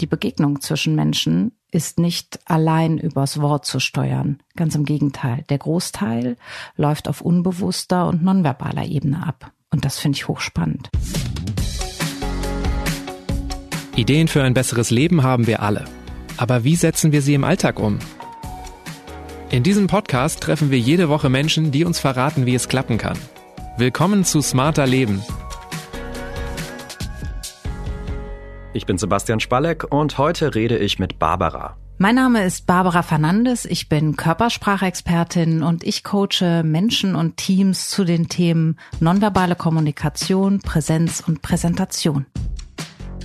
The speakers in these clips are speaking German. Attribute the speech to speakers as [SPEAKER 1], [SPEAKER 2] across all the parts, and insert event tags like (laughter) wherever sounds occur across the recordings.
[SPEAKER 1] die Begegnung zwischen Menschen ist nicht allein übers Wort zu steuern. Ganz im Gegenteil. Der Großteil läuft auf unbewusster und nonverbaler Ebene ab. Und das finde ich hochspannend.
[SPEAKER 2] Ideen für ein besseres Leben haben wir alle. Aber wie setzen wir sie im Alltag um? In diesem Podcast treffen wir jede Woche Menschen, die uns verraten, wie es klappen kann. Willkommen zu Smarter Leben.
[SPEAKER 3] Ich bin Sebastian Spalleck und heute rede ich mit Barbara.
[SPEAKER 1] Mein Name ist Barbara Fernandes, ich bin Körpersprachexpertin und ich coache Menschen und Teams zu den Themen nonverbale Kommunikation, Präsenz und Präsentation.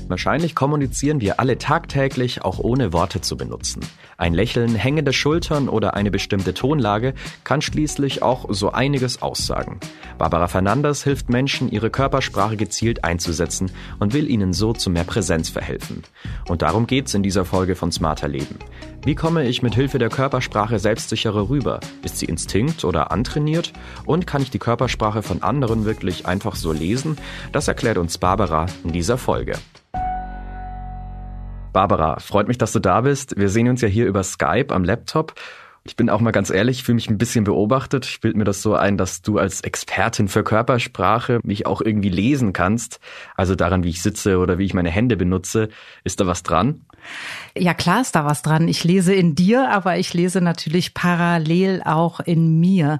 [SPEAKER 3] Wahrscheinlich kommunizieren wir alle tagtäglich, auch ohne Worte zu benutzen. Ein Lächeln, hängende Schultern oder eine bestimmte Tonlage kann schließlich auch so einiges aussagen. Barbara Fernandes hilft Menschen, ihre Körpersprache gezielt einzusetzen und will ihnen so zu mehr Präsenz verhelfen. Und darum geht's in dieser Folge von Smarter Leben. Wie komme ich mit Hilfe der Körpersprache selbstsicherer rüber? Ist sie Instinkt oder antrainiert? Und kann ich die Körpersprache von anderen wirklich einfach so lesen? Das erklärt uns Barbara in dieser Folge. Barbara, freut mich, dass du da bist. Wir sehen uns ja hier über Skype am Laptop. Ich bin auch mal ganz ehrlich, fühle mich ein bisschen beobachtet. Ich bilde mir das so ein, dass du als Expertin für Körpersprache mich auch irgendwie lesen kannst. Also daran, wie ich sitze oder wie ich meine Hände benutze. Ist da was dran?
[SPEAKER 1] Ja, klar ist da was dran. Ich lese in dir, aber ich lese natürlich parallel auch in mir.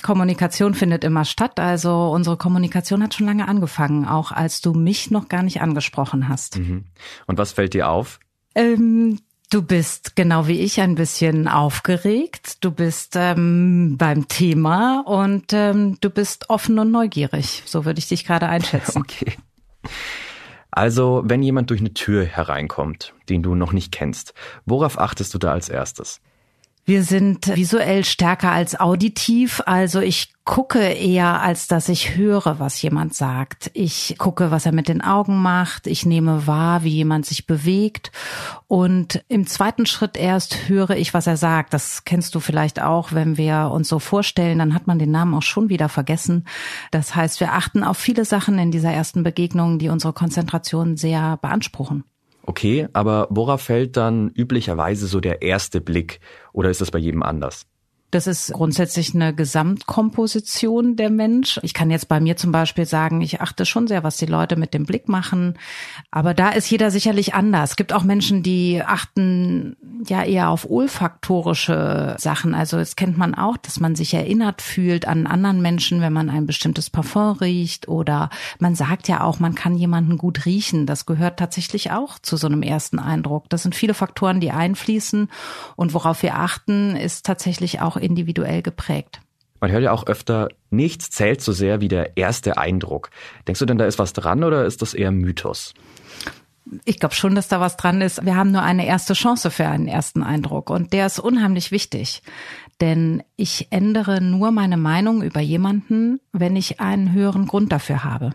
[SPEAKER 1] Kommunikation findet immer statt. Also unsere Kommunikation hat schon lange angefangen, auch als du mich noch gar nicht angesprochen hast. Mhm.
[SPEAKER 3] Und was fällt dir auf?
[SPEAKER 1] Ähm, du bist genau wie ich ein bisschen aufgeregt. Du bist ähm, beim Thema und ähm, du bist offen und neugierig. So würde ich dich gerade einschätzen. (laughs)
[SPEAKER 3] Okay. Also, wenn jemand durch eine Tür hereinkommt, den du noch nicht kennst, worauf achtest du da als erstes?
[SPEAKER 1] Wir sind visuell stärker als auditiv, also ich gucke eher, als dass ich höre, was jemand sagt. Ich gucke, was er mit den Augen macht, ich nehme wahr, wie jemand sich bewegt und im zweiten Schritt erst höre ich, was er sagt. Das kennst du vielleicht auch, wenn wir uns so vorstellen, dann hat man den Namen auch schon wieder vergessen. Das heißt, wir achten auf viele Sachen in dieser ersten Begegnung, die unsere Konzentration sehr beanspruchen.
[SPEAKER 3] Okay, aber worauf fällt dann üblicherweise so der erste Blick oder ist das bei jedem anders?
[SPEAKER 1] Das ist grundsätzlich eine Gesamtkomposition der Mensch. Ich kann jetzt bei mir zum Beispiel sagen, ich achte schon sehr, was die Leute mit dem Blick machen. Aber da ist jeder sicherlich anders. Es gibt auch Menschen, die achten ja eher auf olfaktorische Sachen. Also es kennt man auch, dass man sich erinnert fühlt an anderen Menschen, wenn man ein bestimmtes Parfum riecht. Oder man sagt ja auch, man kann jemanden gut riechen. Das gehört tatsächlich auch zu so einem ersten Eindruck. Das sind viele Faktoren, die einfließen. Und worauf wir achten, ist tatsächlich auch individuell geprägt.
[SPEAKER 3] Man hört ja auch öfter, nichts zählt so sehr wie der erste Eindruck. Denkst du denn, da ist was dran oder ist das eher Mythos?
[SPEAKER 1] Ich glaube schon, dass da was dran ist. Wir haben nur eine erste Chance für einen ersten Eindruck und der ist unheimlich wichtig. Denn ich ändere nur meine Meinung über jemanden, wenn ich einen höheren Grund dafür habe.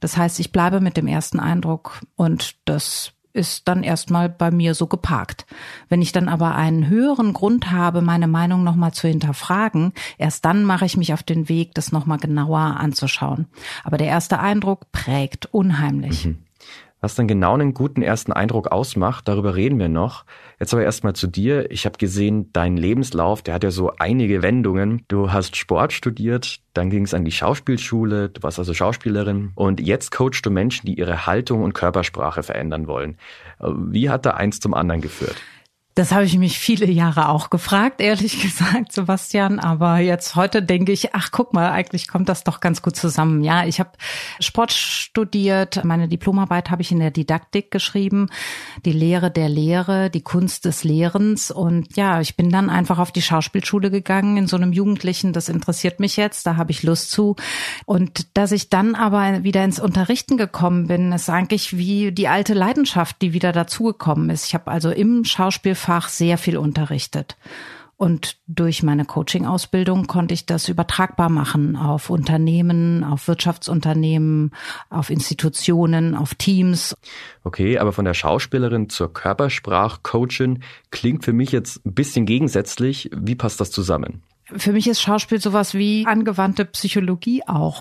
[SPEAKER 1] Das heißt, ich bleibe mit dem ersten Eindruck und das ist dann erstmal bei mir so geparkt. Wenn ich dann aber einen höheren Grund habe, meine Meinung nochmal zu hinterfragen, erst dann mache ich mich auf den Weg, das nochmal genauer anzuschauen. Aber der erste Eindruck prägt unheimlich. Mhm.
[SPEAKER 3] Was dann genau einen guten ersten Eindruck ausmacht, darüber reden wir noch. Jetzt aber erstmal zu dir. Ich habe gesehen, dein Lebenslauf, der hat ja so einige Wendungen. Du hast Sport studiert, dann ging es an die Schauspielschule, du warst also Schauspielerin und jetzt coachst du Menschen, die ihre Haltung und Körpersprache verändern wollen. Wie hat da eins zum anderen geführt?
[SPEAKER 1] Das habe ich mich viele Jahre auch gefragt, ehrlich (laughs) gesagt, Sebastian. Aber jetzt heute denke ich, ach guck mal, eigentlich kommt das doch ganz gut zusammen. Ja, ich habe Sport studiert. Meine Diplomarbeit habe ich in der Didaktik geschrieben. Die Lehre der Lehre, die Kunst des Lehrens. Und ja, ich bin dann einfach auf die Schauspielschule gegangen in so einem Jugendlichen. Das interessiert mich jetzt. Da habe ich Lust zu. Und dass ich dann aber wieder ins Unterrichten gekommen bin, ist eigentlich wie die alte Leidenschaft, die wieder dazugekommen ist. Ich habe also im Schauspiel Fach sehr viel unterrichtet. Und durch meine Coaching-Ausbildung konnte ich das übertragbar machen auf Unternehmen, auf Wirtschaftsunternehmen, auf Institutionen, auf Teams.
[SPEAKER 3] Okay, aber von der Schauspielerin zur Körpersprachcoachin klingt für mich jetzt ein bisschen gegensätzlich. Wie passt das zusammen?
[SPEAKER 1] Für mich ist Schauspiel sowas wie angewandte Psychologie auch.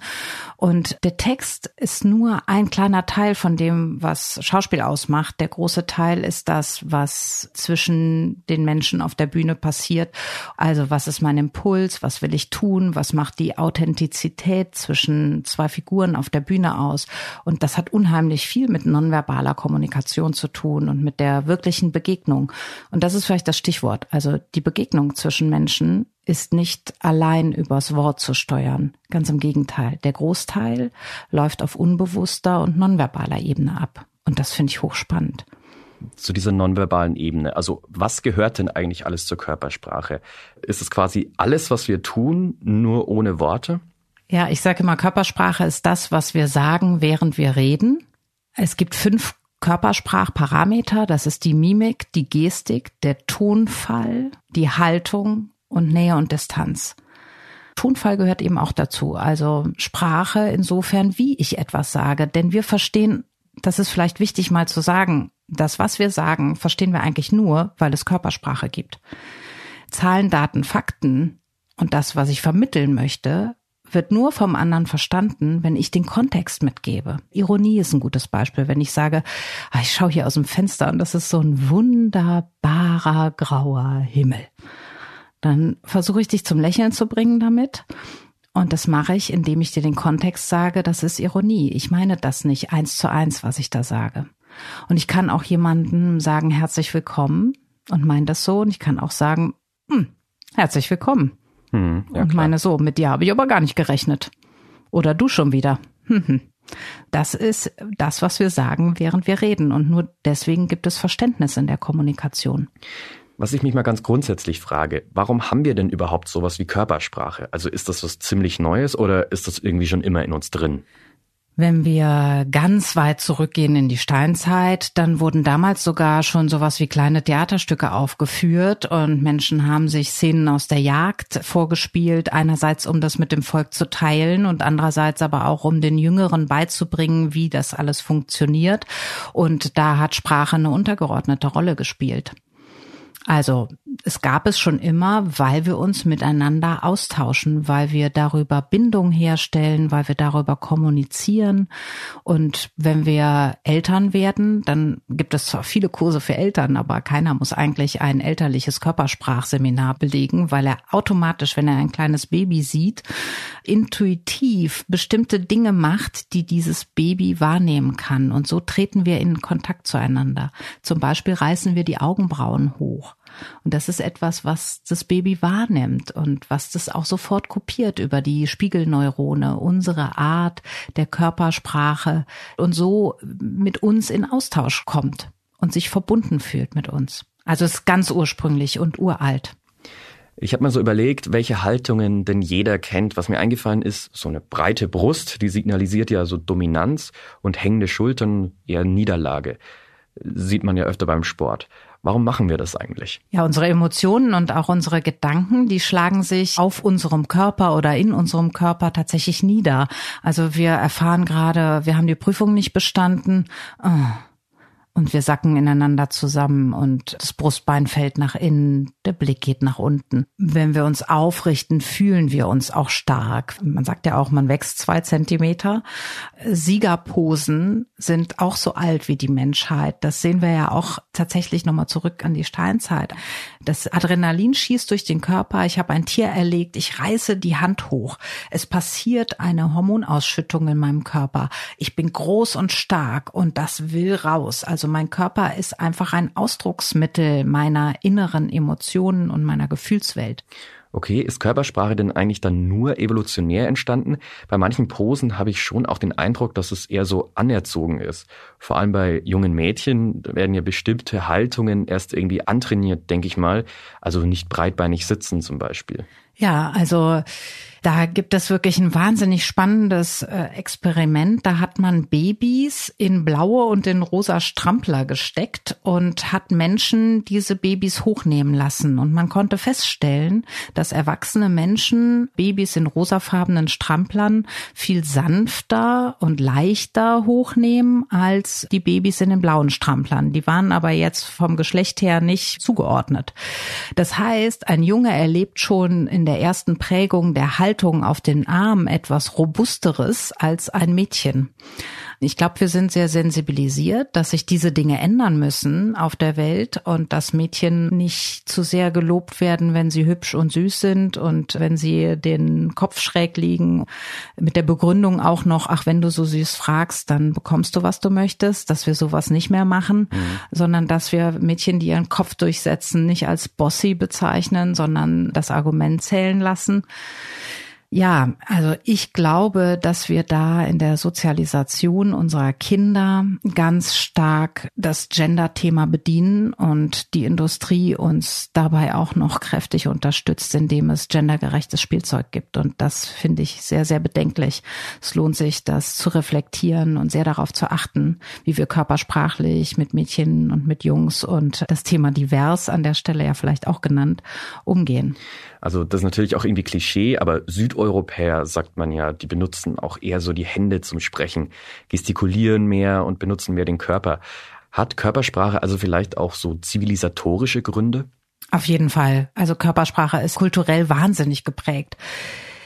[SPEAKER 1] Und der Text ist nur ein kleiner Teil von dem, was Schauspiel ausmacht. Der große Teil ist das, was zwischen den Menschen auf der Bühne passiert. Also was ist mein Impuls? Was will ich tun? Was macht die Authentizität zwischen zwei Figuren auf der Bühne aus? Und das hat unheimlich viel mit nonverbaler Kommunikation zu tun und mit der wirklichen Begegnung. Und das ist vielleicht das Stichwort. Also die Begegnung zwischen Menschen ist nicht allein übers Wort zu steuern. Ganz im Gegenteil. Der Großteil läuft auf unbewusster und nonverbaler Ebene ab. Und das finde ich hochspannend.
[SPEAKER 3] Zu dieser nonverbalen Ebene. Also was gehört denn eigentlich alles zur Körpersprache? Ist es quasi alles, was wir tun, nur ohne Worte?
[SPEAKER 1] Ja, ich sage immer, Körpersprache ist das, was wir sagen, während wir reden. Es gibt fünf Körpersprachparameter. Das ist die Mimik, die Gestik, der Tonfall, die Haltung, und Nähe und Distanz. Tonfall gehört eben auch dazu, also Sprache insofern, wie ich etwas sage, denn wir verstehen, das ist vielleicht wichtig mal zu sagen, das, was wir sagen, verstehen wir eigentlich nur, weil es Körpersprache gibt. Zahlen, Daten, Fakten und das, was ich vermitteln möchte, wird nur vom anderen verstanden, wenn ich den Kontext mitgebe. Ironie ist ein gutes Beispiel, wenn ich sage, ah, ich schaue hier aus dem Fenster und das ist so ein wunderbarer grauer Himmel dann versuche ich dich zum Lächeln zu bringen damit. Und das mache ich, indem ich dir den Kontext sage, das ist Ironie. Ich meine das nicht eins zu eins, was ich da sage. Und ich kann auch jemandem sagen, herzlich willkommen und meine das so. Und ich kann auch sagen, hm, herzlich willkommen. Hm, ja, und meine so, mit dir habe ich aber gar nicht gerechnet. Oder du schon wieder. Hm, hm. Das ist das, was wir sagen, während wir reden. Und nur deswegen gibt es Verständnis in der Kommunikation.
[SPEAKER 3] Was ich mich mal ganz grundsätzlich frage, warum haben wir denn überhaupt sowas wie Körpersprache? Also ist das was ziemlich Neues oder ist das irgendwie schon immer in uns drin?
[SPEAKER 1] Wenn wir ganz weit zurückgehen in die Steinzeit, dann wurden damals sogar schon sowas wie kleine Theaterstücke aufgeführt und Menschen haben sich Szenen aus der Jagd vorgespielt, einerseits um das mit dem Volk zu teilen und andererseits aber auch um den Jüngeren beizubringen, wie das alles funktioniert. Und da hat Sprache eine untergeordnete Rolle gespielt. Also es gab es schon immer, weil wir uns miteinander austauschen, weil wir darüber Bindung herstellen, weil wir darüber kommunizieren. Und wenn wir Eltern werden, dann gibt es zwar viele Kurse für Eltern, aber keiner muss eigentlich ein elterliches Körpersprachseminar belegen, weil er automatisch, wenn er ein kleines Baby sieht, intuitiv bestimmte Dinge macht, die dieses Baby wahrnehmen kann. Und so treten wir in Kontakt zueinander. Zum Beispiel reißen wir die Augenbrauen hoch. Und das ist etwas, was das Baby wahrnimmt und was das auch sofort kopiert über die Spiegelneurone, unsere Art der Körpersprache und so mit uns in Austausch kommt und sich verbunden fühlt mit uns. Also es ist ganz ursprünglich und uralt.
[SPEAKER 3] Ich habe mal so überlegt, welche Haltungen denn jeder kennt. Was mir eingefallen ist, so eine breite Brust, die signalisiert ja so Dominanz und hängende Schultern eher Niederlage. Sieht man ja öfter beim Sport. Warum machen wir das eigentlich?
[SPEAKER 1] Ja, unsere Emotionen und auch unsere Gedanken, die schlagen sich auf unserem Körper oder in unserem Körper tatsächlich nieder. Also wir erfahren gerade, wir haben die Prüfung nicht bestanden. Oh und wir sacken ineinander zusammen und das Brustbein fällt nach innen, der Blick geht nach unten. Wenn wir uns aufrichten, fühlen wir uns auch stark. Man sagt ja auch, man wächst zwei Zentimeter. Siegerposen sind auch so alt wie die Menschheit. Das sehen wir ja auch tatsächlich nochmal zurück an die Steinzeit. Das Adrenalin schießt durch den Körper. Ich habe ein Tier erlegt. Ich reiße die Hand hoch. Es passiert eine Hormonausschüttung in meinem Körper. Ich bin groß und stark und das will raus. Also mein Körper ist einfach ein Ausdrucksmittel meiner inneren Emotionen und meiner Gefühlswelt.
[SPEAKER 3] Okay, ist Körpersprache denn eigentlich dann nur evolutionär entstanden? Bei manchen Posen habe ich schon auch den Eindruck, dass es eher so anerzogen ist. Vor allem bei jungen Mädchen werden ja bestimmte Haltungen erst irgendwie antrainiert, denke ich mal. Also nicht breitbeinig sitzen zum Beispiel.
[SPEAKER 1] Ja, also da gibt es wirklich ein wahnsinnig spannendes äh, Experiment. Da hat man Babys in blaue und in rosa Strampler gesteckt und hat Menschen diese Babys hochnehmen lassen. Und man konnte feststellen, dass erwachsene Menschen Babys in rosafarbenen Stramplern viel sanfter und leichter hochnehmen als die Babys in den blauen Stramplern. Die waren aber jetzt vom Geschlecht her nicht zugeordnet. Das heißt, ein Junge erlebt schon in in der ersten Prägung der Haltung auf den Arm etwas Robusteres als ein Mädchen. Ich glaube, wir sind sehr sensibilisiert, dass sich diese Dinge ändern müssen auf der Welt und dass Mädchen nicht zu sehr gelobt werden, wenn sie hübsch und süß sind und wenn sie den Kopf schräg liegen. Mit der Begründung auch noch, ach, wenn du so süß fragst, dann bekommst du, was du möchtest, dass wir sowas nicht mehr machen, mhm. sondern dass wir Mädchen, die ihren Kopf durchsetzen, nicht als bossy bezeichnen, sondern das Argument zählen lassen. Ja, also ich glaube, dass wir da in der Sozialisation unserer Kinder ganz stark das Gender-Thema bedienen und die Industrie uns dabei auch noch kräftig unterstützt, indem es gendergerechtes Spielzeug gibt. Und das finde ich sehr, sehr bedenklich. Es lohnt sich, das zu reflektieren und sehr darauf zu achten, wie wir körpersprachlich mit Mädchen und mit Jungs und das Thema divers an der Stelle ja vielleicht auch genannt umgehen.
[SPEAKER 3] Also das ist natürlich auch irgendwie Klischee, aber Südeuropäer, sagt man ja, die benutzen auch eher so die Hände zum Sprechen, gestikulieren mehr und benutzen mehr den Körper. Hat Körpersprache also vielleicht auch so zivilisatorische Gründe?
[SPEAKER 1] Auf jeden Fall. Also Körpersprache ist kulturell wahnsinnig geprägt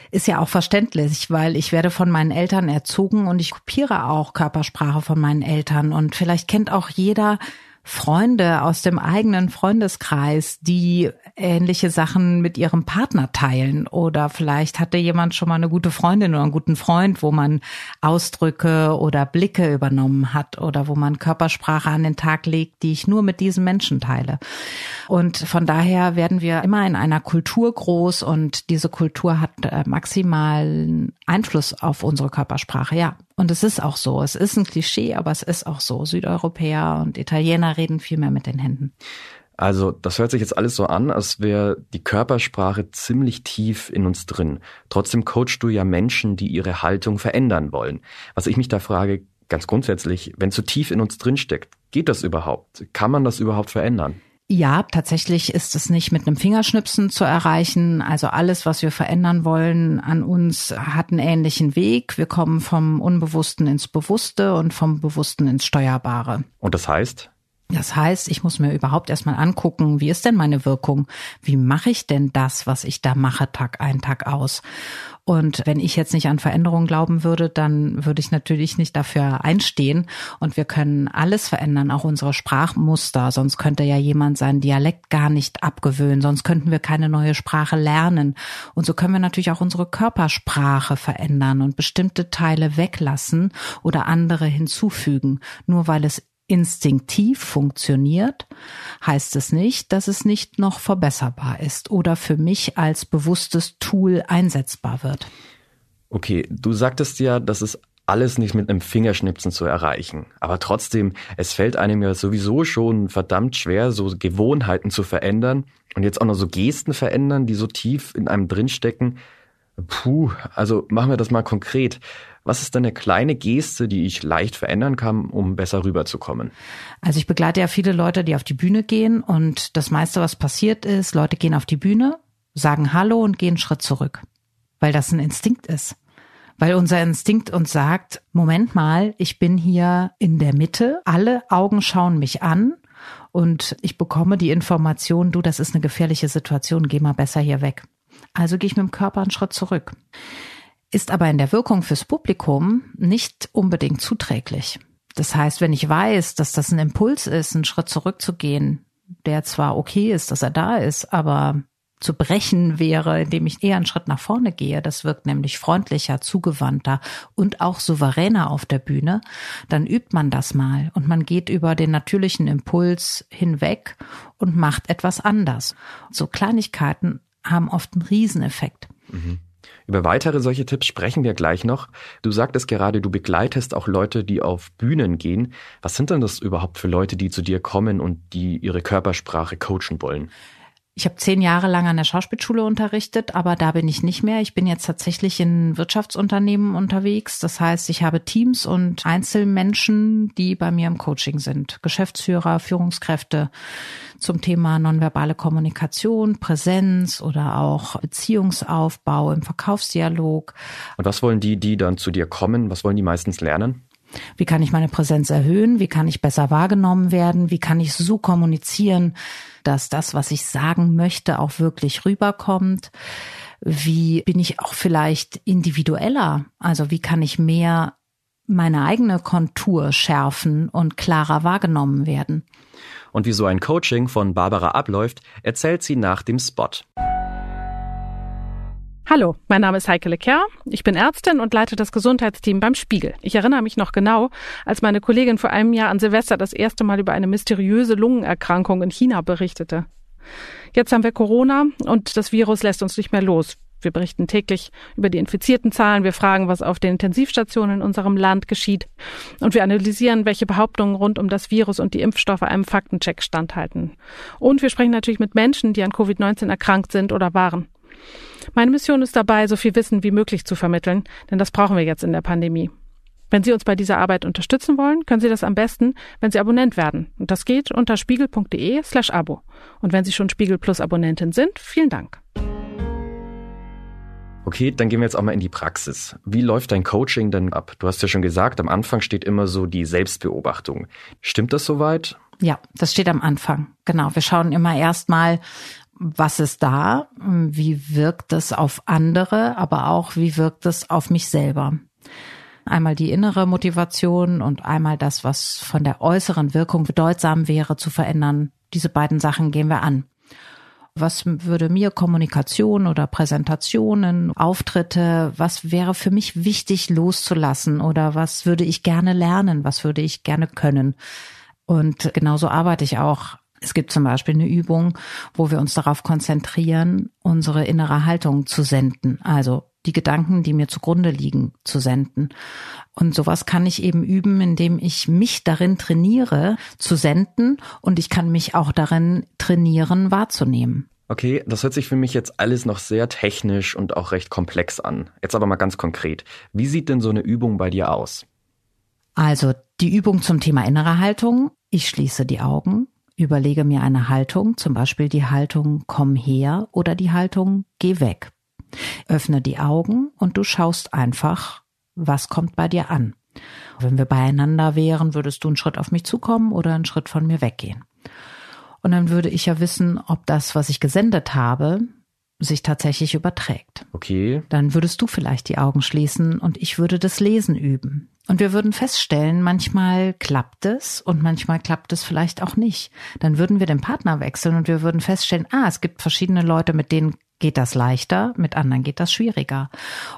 [SPEAKER 1] ist ja auch verständlich, weil ich werde von meinen Eltern erzogen und ich kopiere auch Körpersprache von meinen Eltern. Und vielleicht kennt auch jeder Freunde aus dem eigenen Freundeskreis, die ähnliche Sachen mit ihrem Partner teilen. Oder vielleicht hatte jemand schon mal eine gute Freundin oder einen guten Freund, wo man Ausdrücke oder Blicke übernommen hat oder wo man Körpersprache an den Tag legt, die ich nur mit diesem Menschen teile. Und von daher werden wir immer in einer Kultur groß und diese Kultur hat äh, maximalen Einfluss auf unsere Körpersprache. Ja, und es ist auch so. Es ist ein Klischee, aber es ist auch so. Südeuropäer und Italiener reden viel mehr mit den Händen.
[SPEAKER 3] Also, das hört sich jetzt alles so an, als wäre die Körpersprache ziemlich tief in uns drin. Trotzdem coachst du ja Menschen, die ihre Haltung verändern wollen. Was ich mich da frage, ganz grundsätzlich, wenn so tief in uns drin steckt, geht das überhaupt? Kann man das überhaupt verändern?
[SPEAKER 1] Ja, tatsächlich ist es nicht mit einem Fingerschnipsen zu erreichen. Also alles, was wir verändern wollen an uns, hat einen ähnlichen Weg. Wir kommen vom Unbewussten ins Bewusste und vom Bewussten ins Steuerbare.
[SPEAKER 3] Und das heißt?
[SPEAKER 1] Das heißt, ich muss mir überhaupt erstmal angucken, wie ist denn meine Wirkung? Wie mache ich denn das, was ich da mache, Tag ein, Tag aus? Und wenn ich jetzt nicht an Veränderungen glauben würde, dann würde ich natürlich nicht dafür einstehen. Und wir können alles verändern, auch unsere Sprachmuster. Sonst könnte ja jemand seinen Dialekt gar nicht abgewöhnen. Sonst könnten wir keine neue Sprache lernen. Und so können wir natürlich auch unsere Körpersprache verändern und bestimmte Teile weglassen oder andere hinzufügen. Nur weil es instinktiv funktioniert, heißt es nicht, dass es nicht noch verbesserbar ist oder für mich als bewusstes Tool einsetzbar wird.
[SPEAKER 3] Okay, du sagtest ja, dass es alles nicht mit einem Fingerschnipsen zu erreichen. Aber trotzdem, es fällt einem ja sowieso schon verdammt schwer, so Gewohnheiten zu verändern und jetzt auch noch so Gesten verändern, die so tief in einem drinstecken. Puh, also machen wir das mal konkret. Was ist denn eine kleine Geste, die ich leicht verändern kann, um besser rüberzukommen?
[SPEAKER 1] Also ich begleite ja viele Leute, die auf die Bühne gehen und das meiste, was passiert ist, Leute gehen auf die Bühne, sagen Hallo und gehen einen Schritt zurück, weil das ein Instinkt ist. Weil unser Instinkt uns sagt, Moment mal, ich bin hier in der Mitte, alle Augen schauen mich an und ich bekomme die Information, du, das ist eine gefährliche Situation, geh mal besser hier weg. Also gehe ich mit dem Körper einen Schritt zurück ist aber in der Wirkung fürs Publikum nicht unbedingt zuträglich. Das heißt, wenn ich weiß, dass das ein Impuls ist, einen Schritt zurückzugehen, der zwar okay ist, dass er da ist, aber zu brechen wäre, indem ich eher einen Schritt nach vorne gehe, das wirkt nämlich freundlicher, zugewandter und auch souveräner auf der Bühne, dann übt man das mal und man geht über den natürlichen Impuls hinweg und macht etwas anders. So Kleinigkeiten haben oft einen Rieseneffekt. Mhm.
[SPEAKER 3] Über weitere solche Tipps sprechen wir gleich noch. Du sagtest gerade, du begleitest auch Leute, die auf Bühnen gehen. Was sind denn das überhaupt für Leute, die zu dir kommen und die ihre Körpersprache coachen wollen?
[SPEAKER 1] Ich habe zehn Jahre lang an der Schauspielschule unterrichtet, aber da bin ich nicht mehr. Ich bin jetzt tatsächlich in Wirtschaftsunternehmen unterwegs. Das heißt, ich habe Teams und Einzelmenschen, die bei mir im Coaching sind. Geschäftsführer, Führungskräfte zum Thema nonverbale Kommunikation, Präsenz oder auch Beziehungsaufbau im Verkaufsdialog.
[SPEAKER 3] Und was wollen die, die dann zu dir kommen? Was wollen die meistens lernen?
[SPEAKER 1] Wie kann ich meine Präsenz erhöhen? Wie kann ich besser wahrgenommen werden? Wie kann ich so kommunizieren, dass das, was ich sagen möchte, auch wirklich rüberkommt? Wie bin ich auch vielleicht individueller? Also wie kann ich mehr meine eigene Kontur schärfen und klarer wahrgenommen werden?
[SPEAKER 3] Und wie so ein Coaching von Barbara abläuft, erzählt sie nach dem Spot.
[SPEAKER 4] Hallo, mein Name ist Heike Lecker. Ich bin Ärztin und leite das Gesundheitsteam beim Spiegel. Ich erinnere mich noch genau, als meine Kollegin vor einem Jahr an Silvester das erste Mal über eine mysteriöse Lungenerkrankung in China berichtete. Jetzt haben wir Corona und das Virus lässt uns nicht mehr los. Wir berichten täglich über die infizierten Zahlen, wir fragen, was auf den Intensivstationen in unserem Land geschieht und wir analysieren, welche Behauptungen rund um das Virus und die Impfstoffe einem Faktencheck standhalten. Und wir sprechen natürlich mit Menschen, die an Covid-19 erkrankt sind oder waren. Meine Mission ist dabei, so viel Wissen wie möglich zu vermitteln, denn das brauchen wir jetzt in der Pandemie. Wenn Sie uns bei dieser Arbeit unterstützen wollen, können Sie das am besten, wenn Sie Abonnent werden. Und das geht unter spiegel.de slash Abo. Und wenn Sie schon Spiegel Plus Abonnentin sind, vielen Dank.
[SPEAKER 3] Okay, dann gehen wir jetzt auch mal in die Praxis. Wie läuft dein Coaching denn ab? Du hast ja schon gesagt, am Anfang steht immer so die Selbstbeobachtung. Stimmt das soweit?
[SPEAKER 1] Ja, das steht am Anfang. Genau. Wir schauen immer erstmal, was ist da, wie wirkt es auf andere, aber auch wie wirkt es auf mich selber. Einmal die innere Motivation und einmal das, was von der äußeren Wirkung bedeutsam wäre zu verändern. Diese beiden Sachen gehen wir an. Was würde mir Kommunikation oder Präsentationen, Auftritte, was wäre für mich wichtig loszulassen oder was würde ich gerne lernen, was würde ich gerne können? Und genauso arbeite ich auch es gibt zum Beispiel eine Übung, wo wir uns darauf konzentrieren, unsere innere Haltung zu senden, also die Gedanken, die mir zugrunde liegen, zu senden. Und sowas kann ich eben üben, indem ich mich darin trainiere, zu senden und ich kann mich auch darin trainieren, wahrzunehmen.
[SPEAKER 3] Okay, das hört sich für mich jetzt alles noch sehr technisch und auch recht komplex an. Jetzt aber mal ganz konkret. Wie sieht denn so eine Übung bei dir aus?
[SPEAKER 1] Also die Übung zum Thema innere Haltung. Ich schließe die Augen, Überlege mir eine Haltung, zum Beispiel die Haltung komm her oder die Haltung geh weg. Öffne die Augen und du schaust einfach, was kommt bei dir an. Wenn wir beieinander wären, würdest du einen Schritt auf mich zukommen oder einen Schritt von mir weggehen. Und dann würde ich ja wissen, ob das, was ich gesendet habe, sich tatsächlich überträgt.
[SPEAKER 3] Okay.
[SPEAKER 1] Dann würdest du vielleicht die Augen schließen und ich würde das Lesen üben. Und wir würden feststellen, manchmal klappt es und manchmal klappt es vielleicht auch nicht. Dann würden wir den Partner wechseln und wir würden feststellen, ah, es gibt verschiedene Leute, mit denen geht das leichter, mit anderen geht das schwieriger.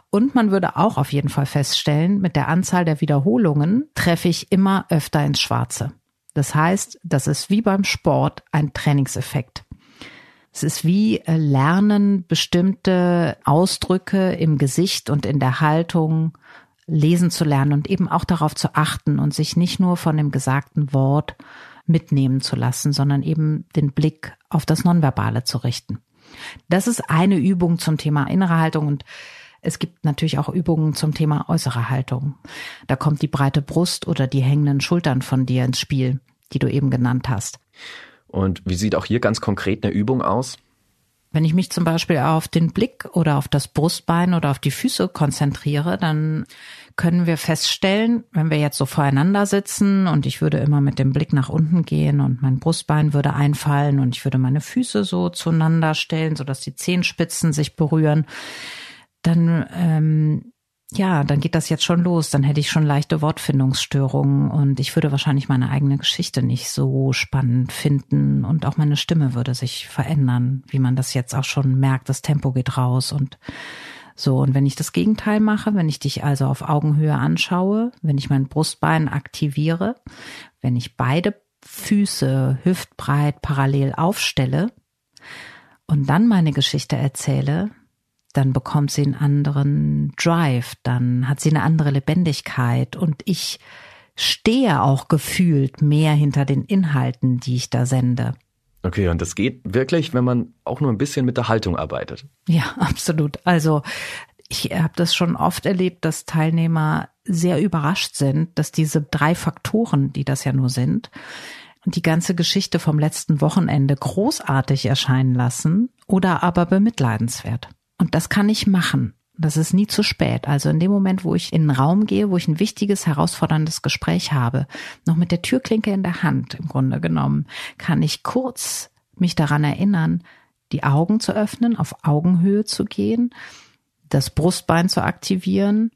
[SPEAKER 1] Und man würde auch auf jeden Fall feststellen, mit der Anzahl der Wiederholungen treffe ich immer öfter ins Schwarze. Das heißt, das ist wie beim Sport ein Trainingseffekt. Es ist wie äh, Lernen, bestimmte Ausdrücke im Gesicht und in der Haltung lesen zu lernen und eben auch darauf zu achten und sich nicht nur von dem gesagten Wort mitnehmen zu lassen, sondern eben den Blick auf das Nonverbale zu richten. Das ist eine Übung zum Thema innere Haltung und es gibt natürlich auch Übungen zum Thema äußere Haltung. Da kommt die breite Brust oder die hängenden Schultern von dir ins Spiel, die du eben genannt hast.
[SPEAKER 3] Und wie sieht auch hier ganz konkret eine Übung aus?
[SPEAKER 1] Wenn ich mich zum Beispiel auf den Blick oder auf das Brustbein oder auf die Füße konzentriere, dann können wir feststellen, wenn wir jetzt so voreinander sitzen und ich würde immer mit dem Blick nach unten gehen und mein Brustbein würde einfallen und ich würde meine Füße so zueinander stellen, sodass die Zehenspitzen sich berühren, dann ähm, ja, dann geht das jetzt schon los. Dann hätte ich schon leichte Wortfindungsstörungen und ich würde wahrscheinlich meine eigene Geschichte nicht so spannend finden und auch meine Stimme würde sich verändern, wie man das jetzt auch schon merkt. Das Tempo geht raus und so. Und wenn ich das Gegenteil mache, wenn ich dich also auf Augenhöhe anschaue, wenn ich mein Brustbein aktiviere, wenn ich beide Füße hüftbreit parallel aufstelle und dann meine Geschichte erzähle, dann bekommt sie einen anderen Drive, dann hat sie eine andere Lebendigkeit und ich stehe auch gefühlt mehr hinter den Inhalten, die ich da sende.
[SPEAKER 3] Okay, und das geht wirklich, wenn man auch nur ein bisschen mit der Haltung arbeitet.
[SPEAKER 1] Ja, (laughs) absolut. Also ich habe das schon oft erlebt, dass Teilnehmer sehr überrascht sind, dass diese drei Faktoren, die das ja nur sind, und die ganze Geschichte vom letzten Wochenende großartig erscheinen lassen oder aber bemitleidenswert. Und das kann ich machen. Das ist nie zu spät. Also in dem Moment, wo ich in einen Raum gehe, wo ich ein wichtiges, herausforderndes Gespräch habe, noch mit der Türklinke in der Hand im Grunde genommen, kann ich kurz mich daran erinnern, die Augen zu öffnen, auf Augenhöhe zu gehen, das Brustbein zu aktivieren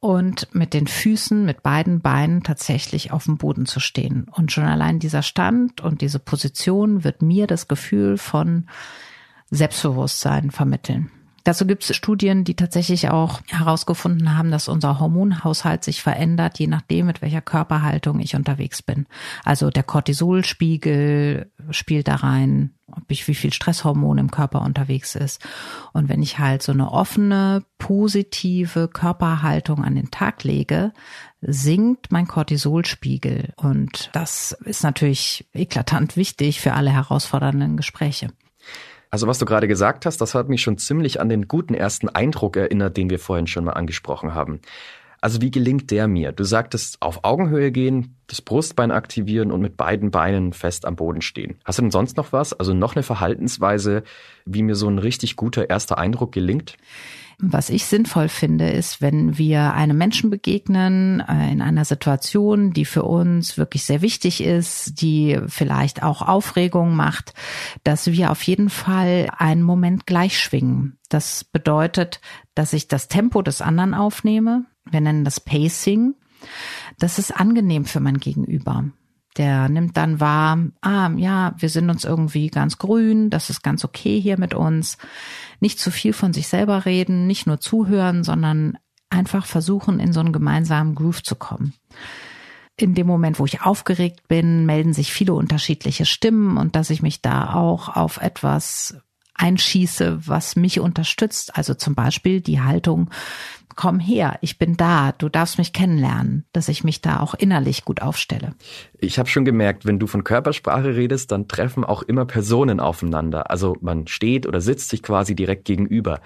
[SPEAKER 1] und mit den Füßen, mit beiden Beinen tatsächlich auf dem Boden zu stehen. Und schon allein dieser Stand und diese Position wird mir das Gefühl von Selbstbewusstsein vermitteln. Dazu gibt es Studien, die tatsächlich auch herausgefunden haben, dass unser Hormonhaushalt sich verändert, je nachdem, mit welcher Körperhaltung ich unterwegs bin. Also der Cortisolspiegel spielt da rein, ob ich wie viel Stresshormon im Körper unterwegs ist. Und wenn ich halt so eine offene, positive Körperhaltung an den Tag lege, sinkt mein Cortisolspiegel. Und das ist natürlich eklatant wichtig für alle herausfordernden Gespräche.
[SPEAKER 3] Also was du gerade gesagt hast, das hat mich schon ziemlich an den guten ersten Eindruck erinnert, den wir vorhin schon mal angesprochen haben. Also wie gelingt der mir? Du sagtest auf Augenhöhe gehen, das Brustbein aktivieren und mit beiden Beinen fest am Boden stehen. Hast du denn sonst noch was? Also noch eine Verhaltensweise, wie mir so ein richtig guter erster Eindruck gelingt?
[SPEAKER 1] Was ich sinnvoll finde, ist, wenn wir einem Menschen begegnen äh, in einer Situation, die für uns wirklich sehr wichtig ist, die vielleicht auch Aufregung macht, dass wir auf jeden Fall einen Moment gleich schwingen. Das bedeutet, dass ich das Tempo des anderen aufnehme. Wir nennen das Pacing. Das ist angenehm für mein Gegenüber. Der nimmt dann wahr, ah, ja, wir sind uns irgendwie ganz grün, das ist ganz okay hier mit uns. Nicht zu viel von sich selber reden, nicht nur zuhören, sondern einfach versuchen, in so einen gemeinsamen Groove zu kommen. In dem Moment, wo ich aufgeregt bin, melden sich viele unterschiedliche Stimmen und dass ich mich da auch auf etwas einschieße, was mich unterstützt. Also zum Beispiel die Haltung, komm her, ich bin da, du darfst mich kennenlernen, dass ich mich da auch innerlich gut aufstelle.
[SPEAKER 3] Ich habe schon gemerkt, wenn du von Körpersprache redest, dann treffen auch immer Personen aufeinander. Also man steht oder sitzt sich quasi direkt gegenüber.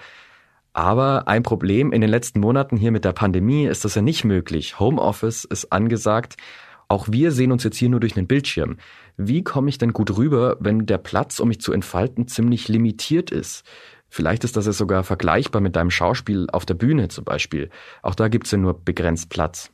[SPEAKER 3] Aber ein Problem in den letzten Monaten hier mit der Pandemie ist das ja nicht möglich. Homeoffice ist angesagt. Auch wir sehen uns jetzt hier nur durch einen Bildschirm. Wie komme ich denn gut rüber, wenn der Platz, um mich zu entfalten, ziemlich limitiert ist? Vielleicht ist das ja sogar vergleichbar mit deinem Schauspiel auf der Bühne zum Beispiel. Auch da gibt's ja nur begrenzt Platz.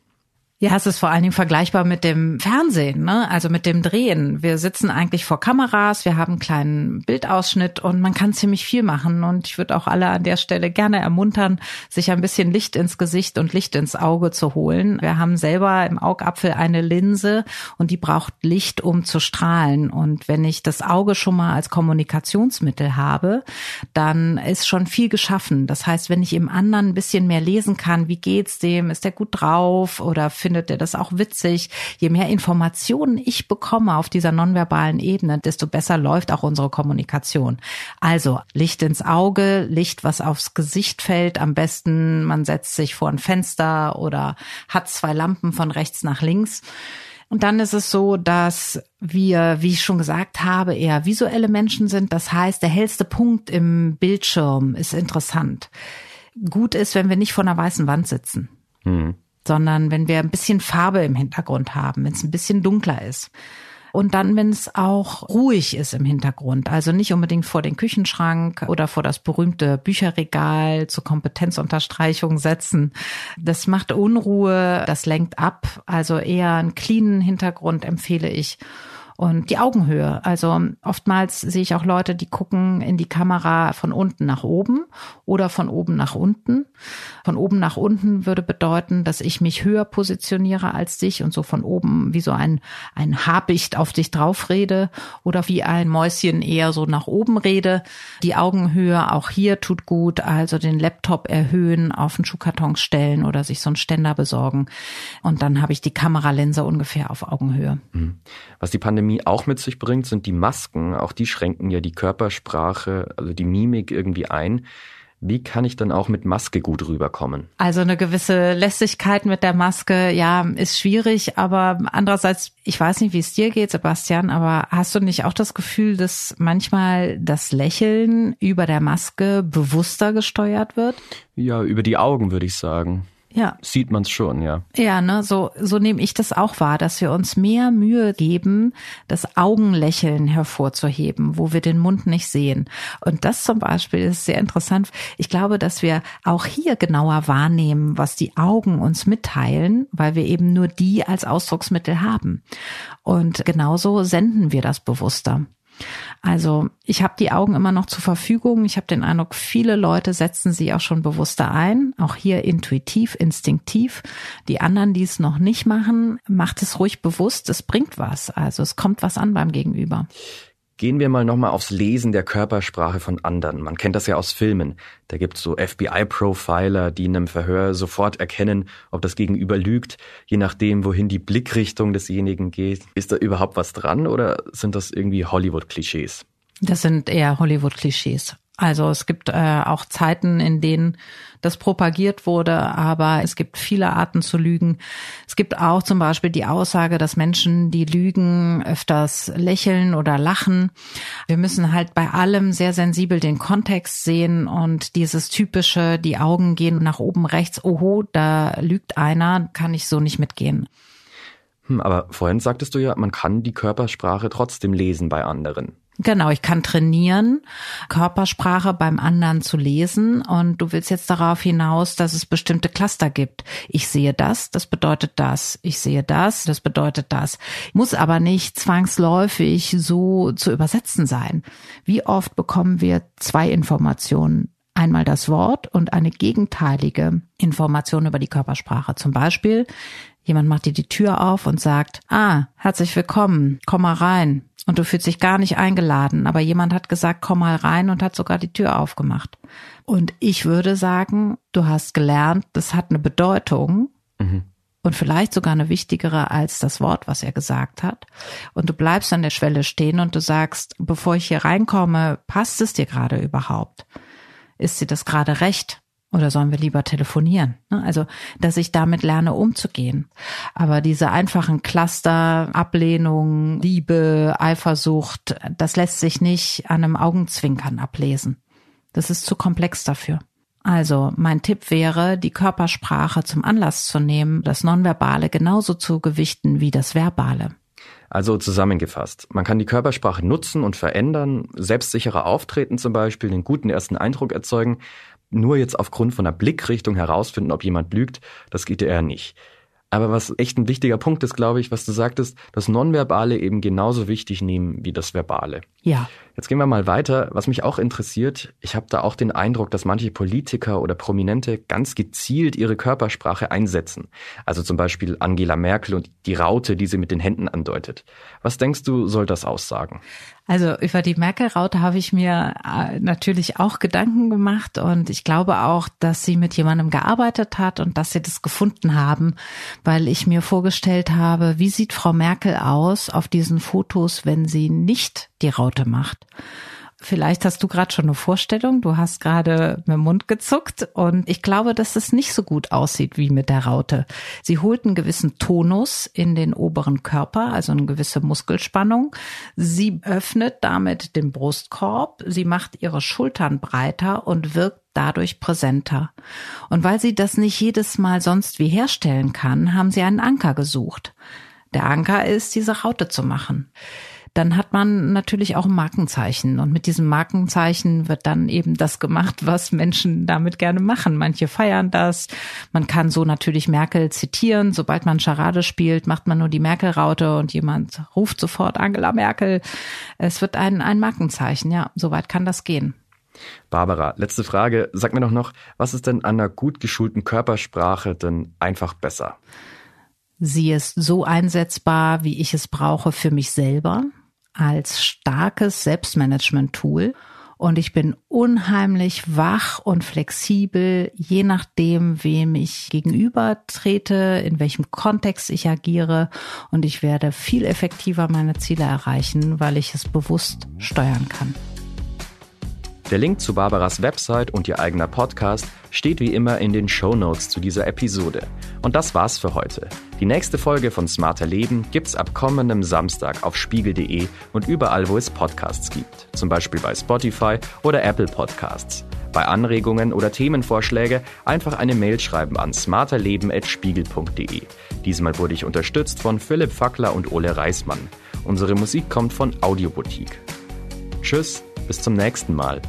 [SPEAKER 1] Ja, es ist vor allen Dingen vergleichbar mit dem Fernsehen, ne? also mit dem Drehen. Wir sitzen eigentlich vor Kameras, wir haben einen kleinen Bildausschnitt und man kann ziemlich viel machen. Und ich würde auch alle an der Stelle gerne ermuntern, sich ein bisschen Licht ins Gesicht und Licht ins Auge zu holen. Wir haben selber im Augapfel eine Linse und die braucht Licht, um zu strahlen. Und wenn ich das Auge schon mal als Kommunikationsmittel habe, dann ist schon viel geschaffen. Das heißt, wenn ich im anderen ein bisschen mehr lesen kann, wie geht's dem, ist der gut drauf oder findet er das auch witzig. Je mehr Informationen ich bekomme auf dieser nonverbalen Ebene, desto besser läuft auch unsere Kommunikation. Also Licht ins Auge, Licht, was aufs Gesicht fällt. Am besten, man setzt sich vor ein Fenster oder hat zwei Lampen von rechts nach links. Und dann ist es so, dass wir, wie ich schon gesagt habe, eher visuelle Menschen sind. Das heißt, der hellste Punkt im Bildschirm ist interessant. Gut ist, wenn wir nicht vor einer weißen Wand sitzen. Mhm sondern wenn wir ein bisschen Farbe im Hintergrund haben, wenn es ein bisschen dunkler ist. Und dann, wenn es auch ruhig ist im Hintergrund, also nicht unbedingt vor den Küchenschrank oder vor das berühmte Bücherregal zur Kompetenzunterstreichung setzen. Das macht Unruhe, das lenkt ab. Also eher einen cleanen Hintergrund empfehle ich und die Augenhöhe. Also oftmals sehe ich auch Leute, die gucken in die Kamera von unten nach oben oder von oben nach unten. Von oben nach unten würde bedeuten, dass ich mich höher positioniere als dich und so von oben wie so ein, ein Habicht auf dich drauf rede oder wie ein Mäuschen eher so nach oben rede. Die Augenhöhe auch hier tut gut, also den Laptop erhöhen, auf den Schuhkarton stellen oder sich so einen Ständer besorgen. Und dann habe ich die Kameralinse ungefähr auf Augenhöhe.
[SPEAKER 3] Mhm. Was die Pandemie Pandemie auch mit sich bringt, sind die Masken. Auch die schränken ja die Körpersprache, also die Mimik irgendwie ein. Wie kann ich dann auch mit Maske gut rüberkommen?
[SPEAKER 1] Also eine gewisse Lässigkeit mit der Maske, ja, ist schwierig, aber andererseits, ich weiß nicht, wie es dir geht, Sebastian, aber hast du nicht auch das Gefühl, dass manchmal das Lächeln über der Maske bewusster gesteuert wird?
[SPEAKER 3] Ja, über die Augen würde ich sagen ja. sieht man es schon, ja.
[SPEAKER 1] Ja, ne, so, so nehme ich das auch wahr, dass wir uns mehr Mühe geben, das Augenlächeln hervorzuheben, wo wir den Mund nicht sehen. Und das zum Beispiel ist sehr interessant. Ich glaube, dass wir auch hier genauer wahrnehmen, was die Augen uns mitteilen, weil wir eben nur die als Ausdrucksmittel haben. Und genauso senden wir das bewusster. Also ich habe die Augen immer noch zur Verfügung. Ich habe den Eindruck, viele Leute setzen sie auch schon bewusster ein. Auch hier intuitiv, instinktiv. Die anderen, die es noch nicht machen, macht es ruhig bewusst. Es bringt was. Also es kommt was an beim Gegenüber.
[SPEAKER 3] Gehen wir mal nochmal aufs Lesen der Körpersprache von anderen. Man kennt das ja aus Filmen. Da gibt's so FBI-Profiler, die in einem Verhör sofort erkennen, ob das Gegenüber lügt, je nachdem, wohin die Blickrichtung desjenigen geht. Ist da überhaupt was dran oder sind das irgendwie Hollywood-Klischees?
[SPEAKER 1] Das sind eher Hollywood-Klischees. Also es gibt äh, auch Zeiten, in denen das propagiert wurde, aber es gibt viele Arten zu lügen. Es gibt auch zum Beispiel die Aussage, dass Menschen, die lügen, öfters lächeln oder lachen. Wir müssen halt bei allem sehr sensibel den Kontext sehen und dieses typische, die Augen gehen nach oben rechts, oho, da lügt einer, kann ich so nicht mitgehen.
[SPEAKER 3] Hm, aber vorhin sagtest du ja, man kann die Körpersprache trotzdem lesen bei anderen.
[SPEAKER 1] Genau, ich kann trainieren, Körpersprache beim anderen zu lesen und du willst jetzt darauf hinaus, dass es bestimmte Cluster gibt. Ich sehe das, das bedeutet das. Ich sehe das, das bedeutet das. Muss aber nicht zwangsläufig so zu übersetzen sein. Wie oft bekommen wir zwei Informationen? Einmal das Wort und eine gegenteilige Information über die Körpersprache. Zum Beispiel, jemand macht dir die Tür auf und sagt, ah, herzlich willkommen, komm mal rein und du fühlst dich gar nicht eingeladen, aber jemand hat gesagt, komm mal rein und hat sogar die Tür aufgemacht. Und ich würde sagen, du hast gelernt, das hat eine Bedeutung mhm. und vielleicht sogar eine wichtigere als das Wort, was er gesagt hat. Und du bleibst an der Schwelle stehen und du sagst, bevor ich hier reinkomme, passt es dir gerade überhaupt? Ist dir das gerade recht? Oder sollen wir lieber telefonieren? Ne? Also, dass ich damit lerne, umzugehen. Aber diese einfachen Cluster, Ablehnung, Liebe, Eifersucht, das lässt sich nicht an einem Augenzwinkern ablesen. Das ist zu komplex dafür. Also, mein Tipp wäre, die Körpersprache zum Anlass zu nehmen, das Nonverbale genauso zu gewichten wie das Verbale.
[SPEAKER 3] Also zusammengefasst, man kann die Körpersprache nutzen und verändern, selbstsicherer auftreten zum Beispiel, den guten ersten Eindruck erzeugen, nur jetzt aufgrund von der Blickrichtung herausfinden, ob jemand lügt, das geht ja eher nicht. Aber was echt ein wichtiger Punkt ist, glaube ich, was du sagtest, das Nonverbale eben genauso wichtig nehmen wie das Verbale.
[SPEAKER 1] Ja.
[SPEAKER 3] Jetzt gehen wir mal weiter. Was mich auch interessiert, ich habe da auch den Eindruck, dass manche Politiker oder Prominente ganz gezielt ihre Körpersprache einsetzen. Also zum Beispiel Angela Merkel und die Raute, die sie mit den Händen andeutet. Was denkst du, soll das aussagen?
[SPEAKER 1] Also über die Merkel-Raute habe ich mir äh, natürlich auch Gedanken gemacht und ich glaube auch, dass sie mit jemandem gearbeitet hat und dass sie das gefunden haben, weil ich mir vorgestellt habe, wie sieht Frau Merkel aus auf diesen Fotos, wenn sie nicht die Raute macht. Vielleicht hast du gerade schon eine Vorstellung. Du hast gerade mit dem Mund gezuckt und ich glaube, dass es nicht so gut aussieht wie mit der Raute. Sie holt einen gewissen Tonus in den oberen Körper, also eine gewisse Muskelspannung. Sie öffnet damit den Brustkorb. Sie macht ihre Schultern breiter und wirkt dadurch präsenter. Und weil sie das nicht jedes Mal sonst wie herstellen kann, haben sie einen Anker gesucht. Der Anker ist, diese Raute zu machen dann hat man natürlich auch ein Markenzeichen. Und mit diesem Markenzeichen wird dann eben das gemacht, was Menschen damit gerne machen. Manche feiern das. Man kann so natürlich Merkel zitieren. Sobald man Charade spielt, macht man nur die Merkel-Raute und jemand ruft sofort Angela Merkel. Es wird ein, ein Markenzeichen. Ja, soweit kann das gehen.
[SPEAKER 3] Barbara, letzte Frage. Sag mir doch noch, was ist denn an einer gut geschulten Körpersprache denn einfach besser?
[SPEAKER 1] Sie ist so einsetzbar, wie ich es brauche für mich selber als starkes Selbstmanagement-Tool und ich bin unheimlich wach und flexibel, je nachdem, wem ich gegenüber trete, in welchem Kontext ich agiere und ich werde viel effektiver meine Ziele erreichen, weil ich es bewusst steuern kann.
[SPEAKER 3] Der Link zu Barbaras Website und ihr eigener Podcast steht wie immer in den Show Notes zu dieser Episode. Und das war's für heute. Die nächste Folge von Smarter Leben gibt's ab kommendem Samstag auf spiegel.de und überall, wo es Podcasts gibt. Zum Beispiel bei Spotify oder Apple Podcasts. Bei Anregungen oder Themenvorschläge einfach eine Mail schreiben an smarterleben.spiegel.de. Diesmal wurde ich unterstützt von Philipp Fackler und Ole Reismann. Unsere Musik kommt von Audioboutique. Tschüss, bis zum nächsten Mal.